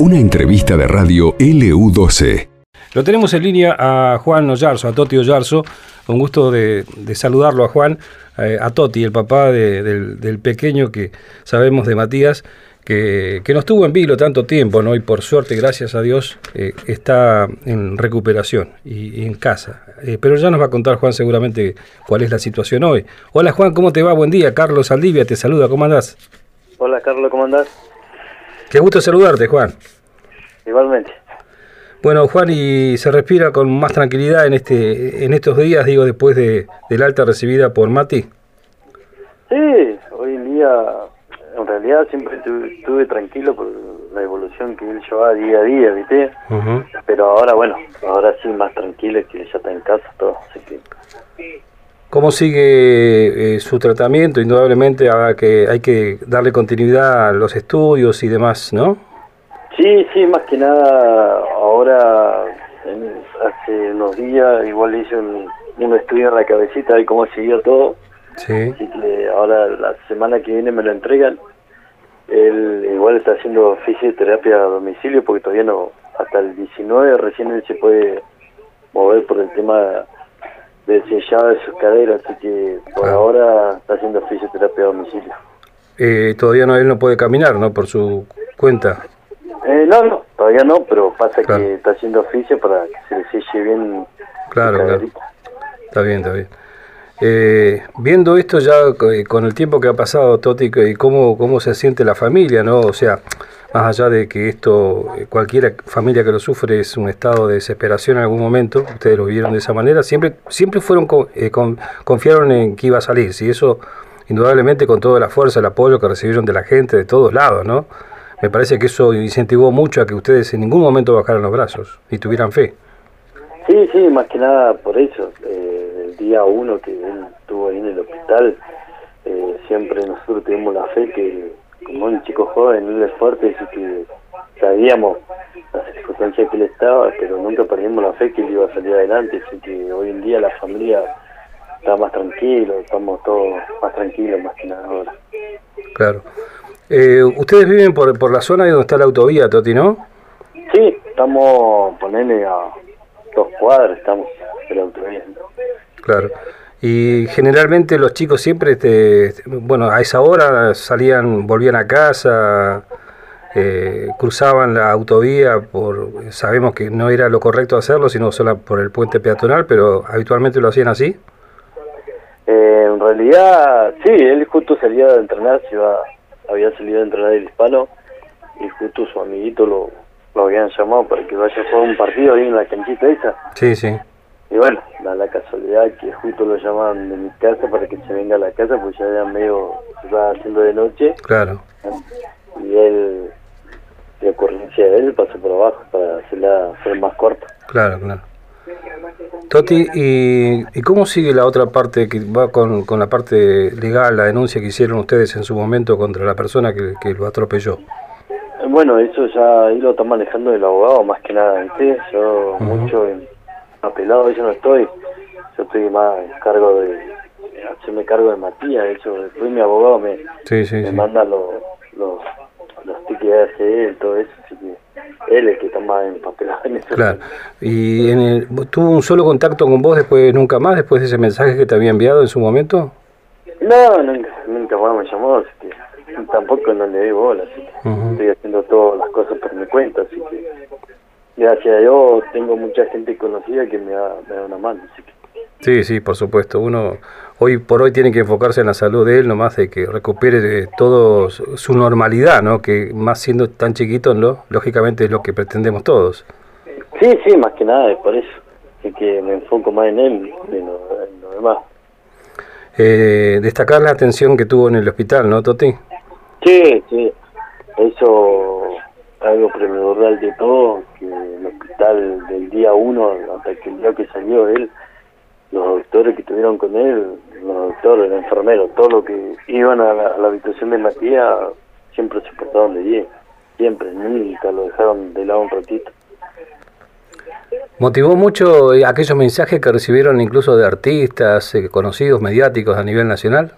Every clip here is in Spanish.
Una entrevista de radio LU12. Lo tenemos en línea a Juan Ollarzo, a Toti Ollarzo. Un gusto de, saludarlo a Juan, eh, a Toti, el papá del, pequeño que sabemos de Matías, que, que no estuvo en vilo tanto tiempo, ¿no? Y por suerte, gracias a Dios, eh, está en recuperación y, en casa. Eh, pero ya nos va a contar Juan seguramente cuál es la situación hoy. Hola Juan, ¿cómo te va? Buen día. Carlos Aldivia te saluda, ¿cómo andás? Hola Carlos, ¿cómo andás? Qué gusto saludarte, Juan. Igualmente. Bueno, Juan, y se respira con más tranquilidad en este en estos días, digo, después de, del alta recibida por Mati. Sí, hoy en día, en realidad siempre estuve, tranquilo por la evolución que él llevaba día a día, ¿viste? Pero ahora, bueno, ahora sí más tranquilo, que ya está en casa, todo, así que... ¿Cómo sigue eh, su tratamiento? Indudablemente que hay que darle continuidad a los estudios y demás, ¿no? Sí, sí, más que nada ahora, hace unos días, igual hice un, estudio en la cabecita de cómo siguió todo. Sí. Así que ahora la semana que viene me lo entregan. Él igual está haciendo fisioterapia a domicilio porque todavía no, hasta el 19 recién él se puede mover por el tema del sellado de sus caderas, así que por ah. ahora está haciendo fisioterapia a domicilio. Eh, todavía no él no puede caminar, ¿no? Por su cuenta. Eh, no, no, todavía no, pero pasa que está haciendo oficio para que se le selle bien. Claro, claro. Está bien, está bien. Eh, viendo esto ya eh, con el tiempo que ha pasado, Toti, y cómo, cómo se siente la familia, ¿no? O sea, más allá de que esto, eh, cualquier familia que lo sufre es un estado de desesperación en algún momento, ustedes lo vieron de esa manera, siempre, siempre fueron confiaron en que iba a salir, y eso indudablemente con toda la fuerza, el apoyo que recibieron de la gente de todos lados, ¿no? Me parece que eso incentivó mucho a que ustedes en ningún momento bajaran los brazos y tuvieran fe. Sí, sí, más que nada por eso. Eh, el día uno que él estuvo ahí en el hospital, eh, siempre nosotros tuvimos la fe que, como un chico joven, es fuerte, así que sabíamos las circunstancias que él estaba, pero nunca perdimos la fe que él iba a salir adelante. Así que hoy en día la familia está más tranquilo, estamos todos más tranquilos, más que nada ahora. Claro. Eh, ustedes viven por, por la zona donde está la autovía, Toti, ¿no? Sí, estamos, ponele a dos cuadras, estamos en la autovía. Claro. Y generalmente los chicos siempre, este, bueno, a esa hora salían, volvían a casa, eh, cruzaban la autovía, por sabemos que no era lo correcto hacerlo, sino solo por el puente peatonal, pero habitualmente lo hacían así. Eh, en realidad, sí, él justo salía de entrenar, se iba había salido a entrenar el hispano y justo su amiguito lo, lo habían llamado para que vaya a jugar un partido ahí en la canchita esa. Sí, sí. Y bueno, da la casualidad que justo lo llamaban de mi casa para que se venga a la casa, pues ya era medio, se iba haciendo de noche. Claro. Y él, la ocurrencia de él pasó por abajo para hacerla ser más corta. Claro, claro. Toti, ¿y, cómo sigue la otra parte que va con, con, la parte legal, la denuncia que hicieron ustedes en su momento contra la persona que, que lo atropelló? Bueno, eso ya ahí lo está manejando el abogado más que nada, ¿viste? Yo mucho apelado, yo no estoy, yo estoy más en cargo de, hacerme cargo de Matías, eso, después mi abogado me, me manda los, los, los tickets de todo eso, así que él es el que está más empapelado en eso. Claro. ¿Y en el, tuvo un solo contacto con vos después, nunca más, después de ese mensaje que te había enviado en su momento? No, nunca, nunca más me llamó, así que tampoco no le di bola, así que estoy haciendo todas las cosas por mi cuenta, así que gracias a Dios tengo mucha gente conocida que me da, me da una mano, así que Sí, sí, por supuesto. Uno hoy por hoy tiene que enfocarse en la salud de él, nomás de que recupere todo su normalidad, ¿no? Que más siendo tan chiquito, ¿no? lógicamente es lo que pretendemos todos. Sí, sí, más que nada, es por eso. Es que me enfoco más en él y en lo, demás. Eh, destacar la atención que tuvo en el hospital, ¿no, Toti? Sí, sí. Eso algo primordial de todo, que el hospital del día uno hasta que el día que salió él los doctores que estuvieron con él, los doctores, los enfermeros, todo lo que iban a la, habitación de Matías, siempre se portaron de bien, siempre, nunca lo dejaron de lado un ratito. ¿Motivó mucho aquellos mensajes que recibieron incluso de artistas, eh, conocidos, mediáticos a nivel nacional?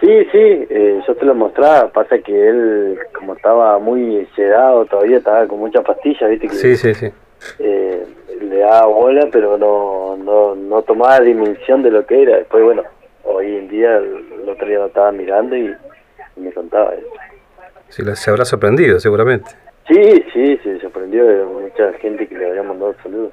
Sí, sí, eh, yo te lo mostraba, pasa que él, como estaba muy sedado, todavía estaba con muchas pastillas, ¿viste? Que, sí, sí, sí. Eh, le daba bola, pero no, no, no tomaba dimensión de lo que era. Después, bueno, hoy en día, el otro día lo estaba mirando y, me contaba eso. Sí, se habrá sorprendido, seguramente. Sí, sí, se sorprendió de mucha gente que le había mandado saludos.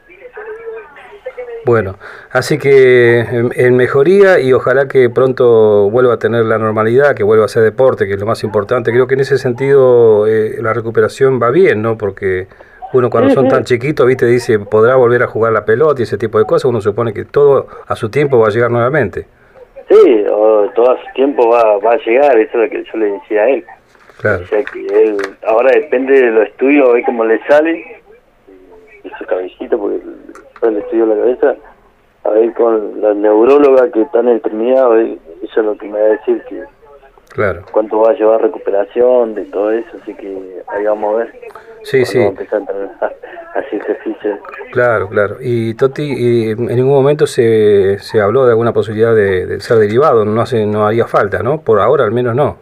Bueno, así que en, mejoría y ojalá que pronto vuelva a tener la normalidad, que vuelva a hacer deporte, que es lo más importante. Creo que en ese sentido eh, la recuperación va bien, ¿no? Porque uno cuando son tan chiquitos, viste, dice, podrá volver a jugar la pelota y ese tipo de cosas, uno supone que todo a su tiempo va a llegar nuevamente. Sí, todo a su tiempo va, va a llegar, eso es lo que yo le decía a él. Claro. O sea que él, ahora depende de los estudios, a ver cómo le sale, y su cabecita, porque el estudio de la cabeza, a ver con la neuróloga que está en enfermedad, a eso es lo que me va a decir que claro. cuánto va a llevar recuperación de todo eso, así que ahí vamos a ver. Sí, sí. Vamos a empezar a hacer ejercicio. Claro, claro. Y Toti, y en ningún momento se, se habló de alguna posibilidad de, ser derivado, no hace, no haría falta, ¿no? Por ahora al menos no.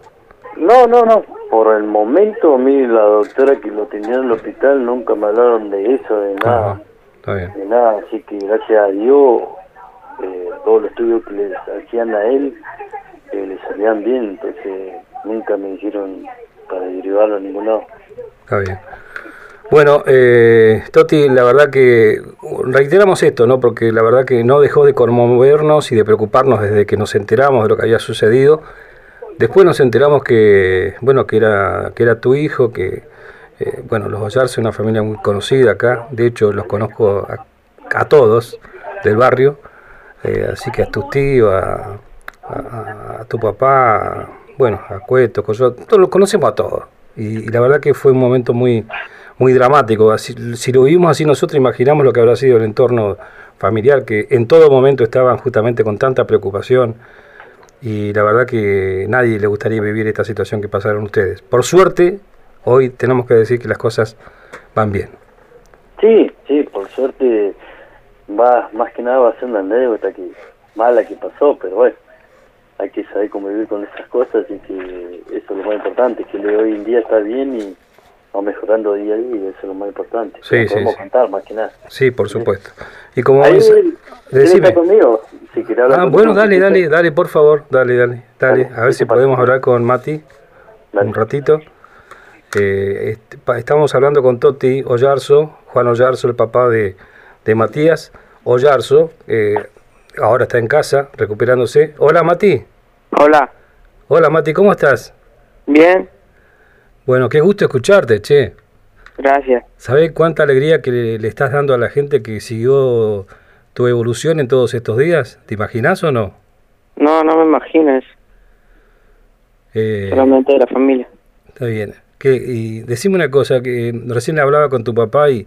No, no, no. Por el momento, a mí la doctora que lo tenía en el hospital nunca me hablaron de eso, de nada. De nada, así que gracias a Dios, eh, todos los estudios que le hacían a él eh, le salían bien, entonces nunca me dijeron para derivarlo a ningún lado. Está bien. Bueno, eh, Toti, la verdad que reiteramos esto, ¿no? Porque la verdad que no dejó de conmovernos y de preocuparnos desde que nos enteramos de lo que había sucedido. Después nos enteramos que, bueno, que era, que era tu hijo, que eh, bueno, los Ollarse una familia muy conocida acá, de hecho los conozco a, todos del barrio, eh, así que a tus tíos, a, tu papá, bueno, a Cueto, todos los conocemos a todos. Y, la verdad que fue un momento muy, muy dramático. si lo vivimos así nosotros, imaginamos lo que habrá sido el entorno familiar, que en todo momento estaban justamente con tanta preocupación. Y la verdad que nadie le gustaría vivir esta situación que pasaron ustedes. Por suerte, hoy tenemos que decir que las cosas van bien. Sí, sí, por suerte va más que nada va a ser una anécdota que mala que pasó, pero bueno, hay que saber convivir con esas cosas y que eso es lo más importante, que hoy en día está bien y va mejorando día a día y eso es lo más importante. Sí, sí, podemos contar más que nada. Sí, por supuesto. Y como Ahí, decime. conmigo? Si hablar ah, bueno, dale, dale, dale, por favor, dale, dale, dale. A ver si podemos hablar con Mati un ratito. Eh, estamos hablando con Toti Ollarzo, Juan Ollarzo, el papá de, Matías Ollarzo, eh, ahora está en casa recuperándose. Hola Mati. Hola. Hola Mati, ¿cómo estás? Bien. Bueno, qué gusto escucharte, che. Gracias. ¿Sabés cuánta alegría que le, estás dando a la gente que siguió tu evolución en todos estos días? ¿Te imaginas o no? No, no me imagines. Eh, Solamente de la familia. Está bien y decime una cosa, que recién hablaba con tu papá y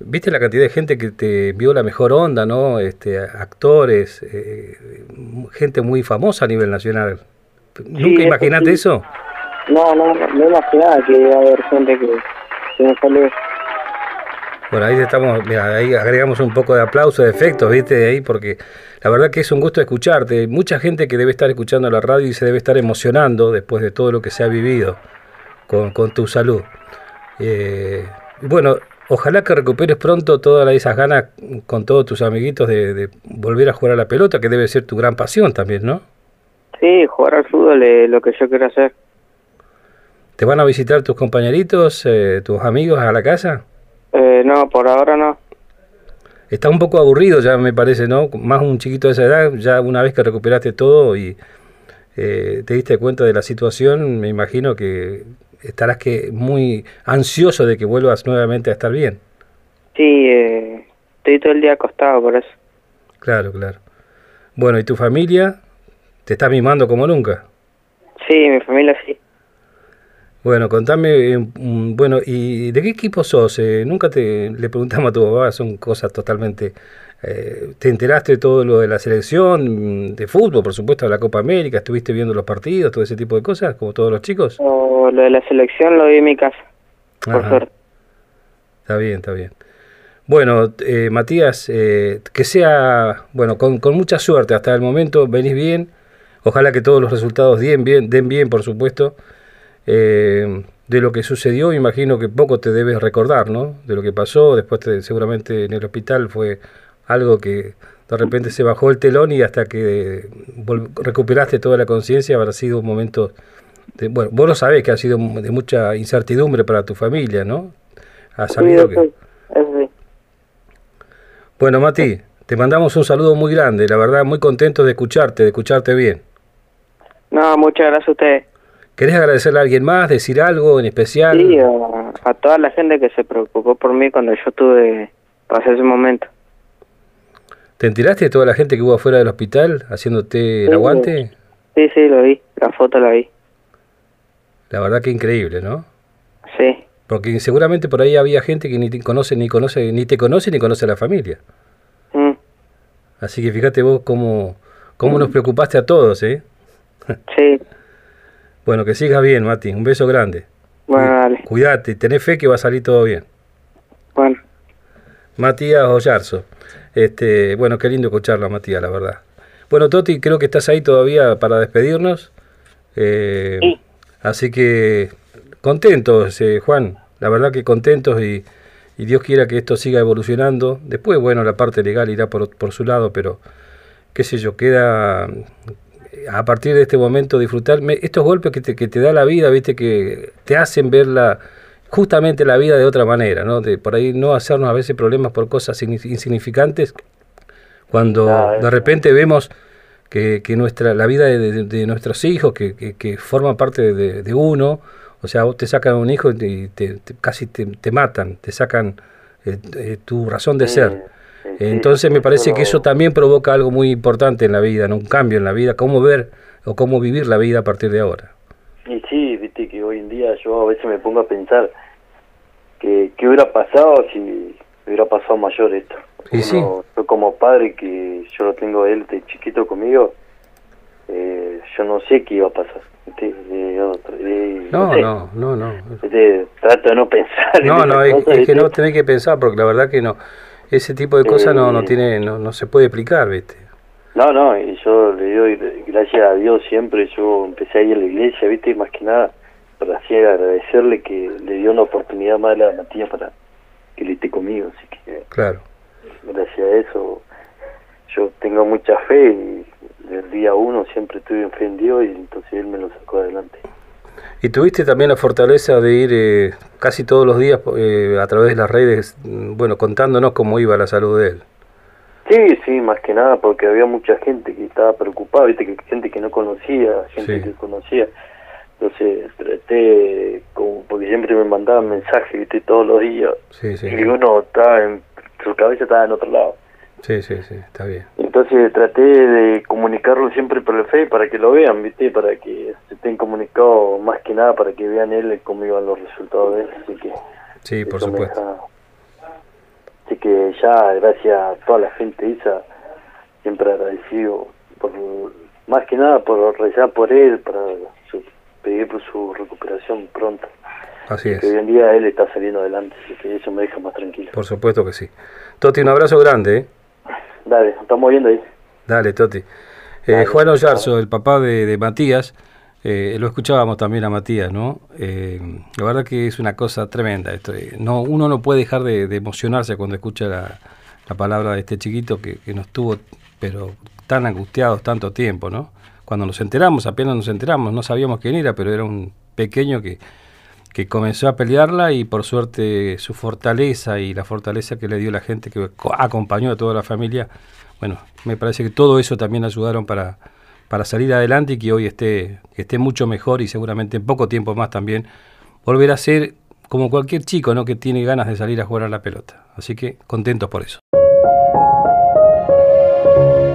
viste la cantidad de gente que te vio la mejor onda, ¿no? Este, actores, eh, gente muy famosa a nivel nacional. ¿Nunca imaginaste eso? No, no, no imaginaba que iba a haber gente que, me salió. Bueno, ahí estamos, mira, ahí agregamos un poco de aplauso, de efectos, ¿viste? Ahí, porque la verdad que es un gusto escucharte. Mucha gente que debe estar escuchando la radio y se debe estar emocionando después de todo lo que se ha vivido con, tu salud. Eh, bueno, ojalá que recuperes pronto todas esas ganas con todos tus amiguitos de, volver a jugar a la pelota, que debe ser tu gran pasión también, ¿no? Sí, jugar al fútbol es lo que yo quiero hacer. ¿Te van a visitar tus compañeritos, eh, tus amigos a la casa? Eh, no, por ahora no. Está un poco aburrido ya me parece, ¿no? Más un chiquito de esa edad, ya una vez que recuperaste todo y te diste cuenta de la situación, me imagino que estarás que muy ansioso de que vuelvas nuevamente a estar bien. Sí, eh, estoy todo el día acostado por eso. Claro, claro. Bueno, ¿y tu familia? ¿Te está mimando como nunca? Sí, mi familia sí. Bueno, contame, eh, bueno, ¿y de qué equipo sos? Eh, nunca te le preguntamos a tu papá, son cosas totalmente eh, ¿Te enteraste de todo lo de la selección, mm, de fútbol, por supuesto, de la Copa América? ¿Estuviste viendo los partidos, todo ese tipo de cosas, como todos los chicos? lo de la selección lo vi en mi casa, por suerte. Está bien, está bien. Bueno, eh, Matías, eh, que sea, bueno, con, con, mucha suerte hasta el momento, venís bien. ojalá que todos los resultados den bien, den bien por supuesto. Eh, de lo que sucedió, imagino que poco te debes recordar, ¿no? De lo que pasó, después seguramente en el hospital fue algo que de repente se bajó el telón y hasta que recuperaste toda la conciencia habrá sido un momento, de, bueno, vos lo sabés que ha sido de mucha incertidumbre para tu familia, ¿no? Has sabido que... Bueno, Mati, te mandamos un saludo muy grande, la verdad muy contento de escucharte, de escucharte bien. No, muchas gracias a ustedes. ¿Querés agradecerle a alguien más, decir algo en especial? Sí, a, toda la gente que se preocupó por mí cuando yo tuve, pasé ese momento. ¿Te enteraste de toda la gente que hubo afuera del hospital haciéndote el aguante? Sí, sí, lo vi, la foto la vi. La verdad que increíble, ¿no? Sí. Porque seguramente por ahí había gente que ni te conoce, ni conoce, ni te conoce ni conoce a la familia. Mm. Así que fíjate vos cómo, cómo nos preocupaste a todos, ¿eh? Sí. Bueno, que sigas bien, Mati. Un beso grande. Bueno, dale. Cuídate, tenés fe que va a salir todo bien. Matías Ollarzo. Este, bueno, qué lindo escucharlo, Matías, la verdad. Bueno, Toti, creo que estás ahí todavía para despedirnos. Eh, sí. Así que contentos, eh, Juan. La verdad que contentos y, y, Dios quiera que esto siga evolucionando. Después, bueno, la parte legal irá por, por su lado, pero qué sé yo, queda a partir de este momento disfrutar estos golpes que te, que te da la vida, viste, que te hacen ver la, justamente la vida de otra manera, ¿no? De por ahí no hacernos a veces problemas por cosas insignificantes, cuando ah, de repente vemos que, que, nuestra, la vida de, nuestros hijos, que, que, forman parte de, uno, o sea, vos te sacan un hijo y te, casi te, matan, te sacan eh, eh, tu razón de ser. Entonces me parece que eso también provoca algo muy importante en la vida, ¿no? un cambio en la vida, cómo ver o cómo vivir la vida a partir de ahora. Y que hoy en día yo a veces me pongo a pensar que qué hubiera pasado si hubiera pasado mayor esto. Y sí. Yo como padre que yo lo tengo él de chiquito conmigo, eh, yo no sé qué iba a pasar. no, no, no, no, trato de no pensar. No, no, es, que no tenés que pensar porque la verdad que no ese tipo de cosas no, no eh, tiene no, no se puede explicar, ¿viste? No, no, y yo le doy gracias a Dios siempre, yo empecé a ir a la iglesia, ¿viste? Más que nada para así agradecerle que le dio una oportunidad más a Matías para que le esté conmigo, así que claro. gracias a eso yo tengo mucha fe y del día uno siempre estuve en fe en Dios y entonces él me lo sacó adelante. Y tuviste también la fortaleza de ir eh, casi todos los días eh, a través de las redes, mm, bueno, contándonos cómo iba la salud de él. Sí, sí, más que nada porque había mucha gente que estaba preocupada, viste, que gente que no conocía, gente que conocía. Entonces traté, como, porque siempre me mandaban mensajes, viste, todos los días. Sí, sí. Y uno estaba en, su cabeza estaba en otro lado. Sí, sí, sí, está bien. Entonces traté de comunicarlo siempre por el Face para que lo vean, ¿viste? Para que se estén comunicados más que nada para que vean él iban los resultados de él. Así que. Sí, por supuesto. Así que ya, gracias a toda la gente esa, siempre agradecido, por más que nada por rezar por él, para pedir por su recuperación pronto. Así es. Que hoy en día él está saliendo adelante, así que eso me deja más tranquilo. Por supuesto que sí. Toti, un abrazo grande, ¿eh? Dale, estamos viendo ahí. Dale, Toti. Eh, Juan Ollarzo, el papá de, Matías, eh, lo escuchábamos también a Matías, ¿no? Eh, la verdad que es una cosa tremenda esto. No, uno no puede dejar de, emocionarse cuando escucha la, palabra de este chiquito que, que, nos tuvo, pero tan angustiados tanto tiempo, ¿no? Cuando nos enteramos, apenas nos enteramos, no sabíamos quién era, pero era un pequeño que, que comenzó a pelearla y por suerte su fortaleza y la fortaleza que le dio la gente que acompañó a toda la familia, bueno, me parece que todo eso también ayudaron para, para salir adelante y que hoy esté, esté mucho mejor y seguramente en poco tiempo más también volverá a ser como cualquier chico ¿no? que tiene ganas de salir a jugar a la pelota. Así que contentos por eso.